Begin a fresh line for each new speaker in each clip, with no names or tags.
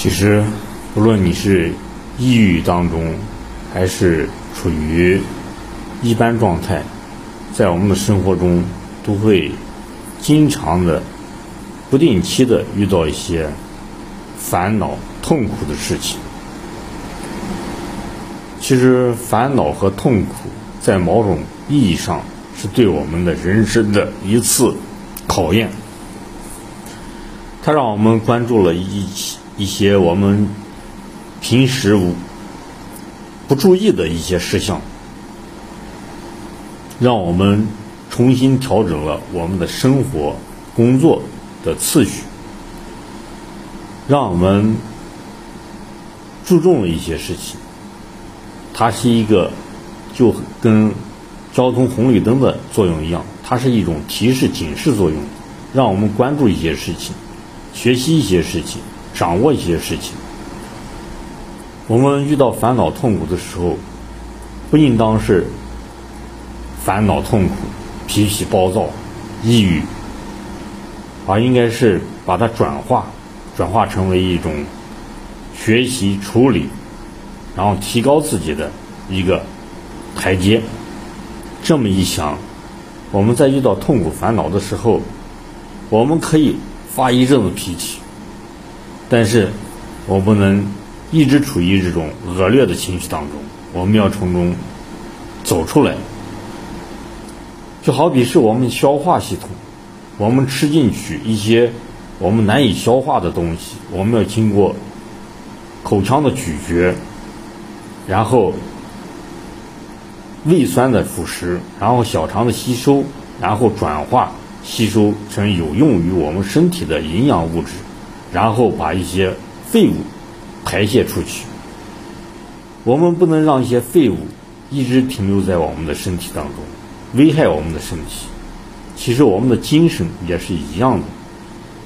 其实，不论你是抑郁当中，还是处于一般状态，在我们的生活中都会经常的、不定期的遇到一些烦恼、痛苦的事情。其实，烦恼和痛苦在某种意义上是对我们的人生的一次考验。它让我们关注了一起一些我们平时无不注意的一些事项，让我们重新调整了我们的生活、工作的次序，让我们注重了一些事情。它是一个就跟交通红绿灯的作用一样，它是一种提示、警示作用，让我们关注一些事情。学习一些事情，掌握一些事情。我们遇到烦恼痛苦的时候，不应当是烦恼痛苦、脾气暴躁、抑郁，而应该是把它转化，转化成为一种学习处理，然后提高自己的一个台阶。这么一想，我们在遇到痛苦烦恼的时候，我们可以。发一阵子脾气，但是我不能一直处于这种恶劣的情绪当中。我们要从中走出来，就好比是我们消化系统，我们吃进去一些我们难以消化的东西，我们要经过口腔的咀嚼，然后胃酸的腐蚀，然后小肠的吸收，然后转化。吸收成有用于我们身体的营养物质，然后把一些废物排泄出去。我们不能让一些废物一直停留在我们的身体当中，危害我们的身体。其实我们的精神也是一样的。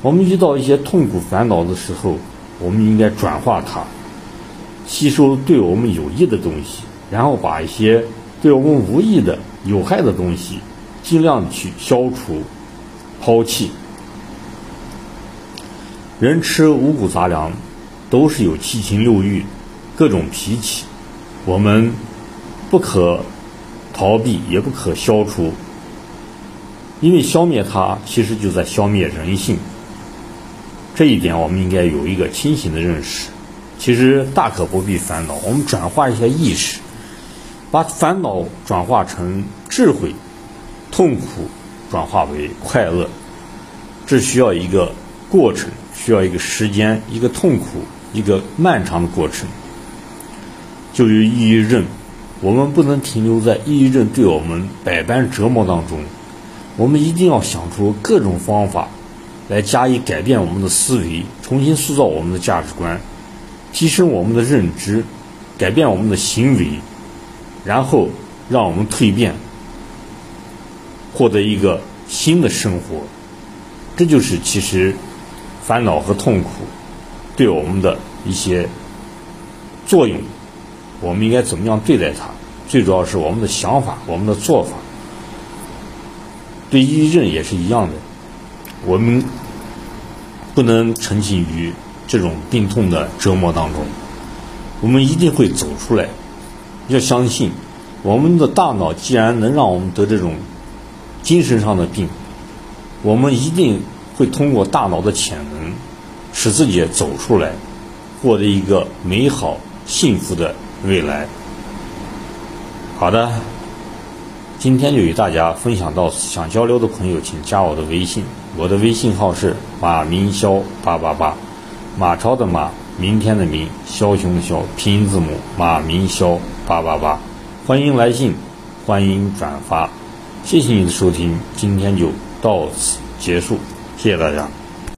我们遇到一些痛苦烦恼的时候，我们应该转化它，吸收对我们有益的东西，然后把一些对我们无益的有害的东西尽量去消除。抛弃。人吃五谷杂粮，都是有七情六欲、各种脾气，我们不可逃避，也不可消除。因为消灭它，其实就在消灭人性。这一点，我们应该有一个清醒的认识。其实大可不必烦恼，我们转化一下意识，把烦恼转化成智慧，痛苦。转化为快乐，这需要一个过程，需要一个时间，一个痛苦，一个漫长的过程。就于抑郁症，我们不能停留在抑郁症对我们百般折磨当中，我们一定要想出各种方法来加以改变我们的思维，重新塑造我们的价值观，提升我们的认知，改变我们的行为，然后让我们蜕变。获得一个新的生活，这就是其实烦恼和痛苦对我们的一些作用。我们应该怎么样对待它？最主要是我们的想法，我们的做法。对抑郁症也是一样的，我们不能沉浸于这种病痛的折磨当中，我们一定会走出来。要相信，我们的大脑既然能让我们得这种。精神上的病，我们一定会通过大脑的潜能，使自己走出来，获得一个美好幸福的未来。好的，今天就与大家分享到，想交流的朋友请加我的微信，我的微信号是马明霄八八八，马超的马，明天的明，枭雄的枭，拼音字母马明霄八八八，欢迎来信，欢迎转发。谢谢你的收听，今天就到此结束，谢谢大家。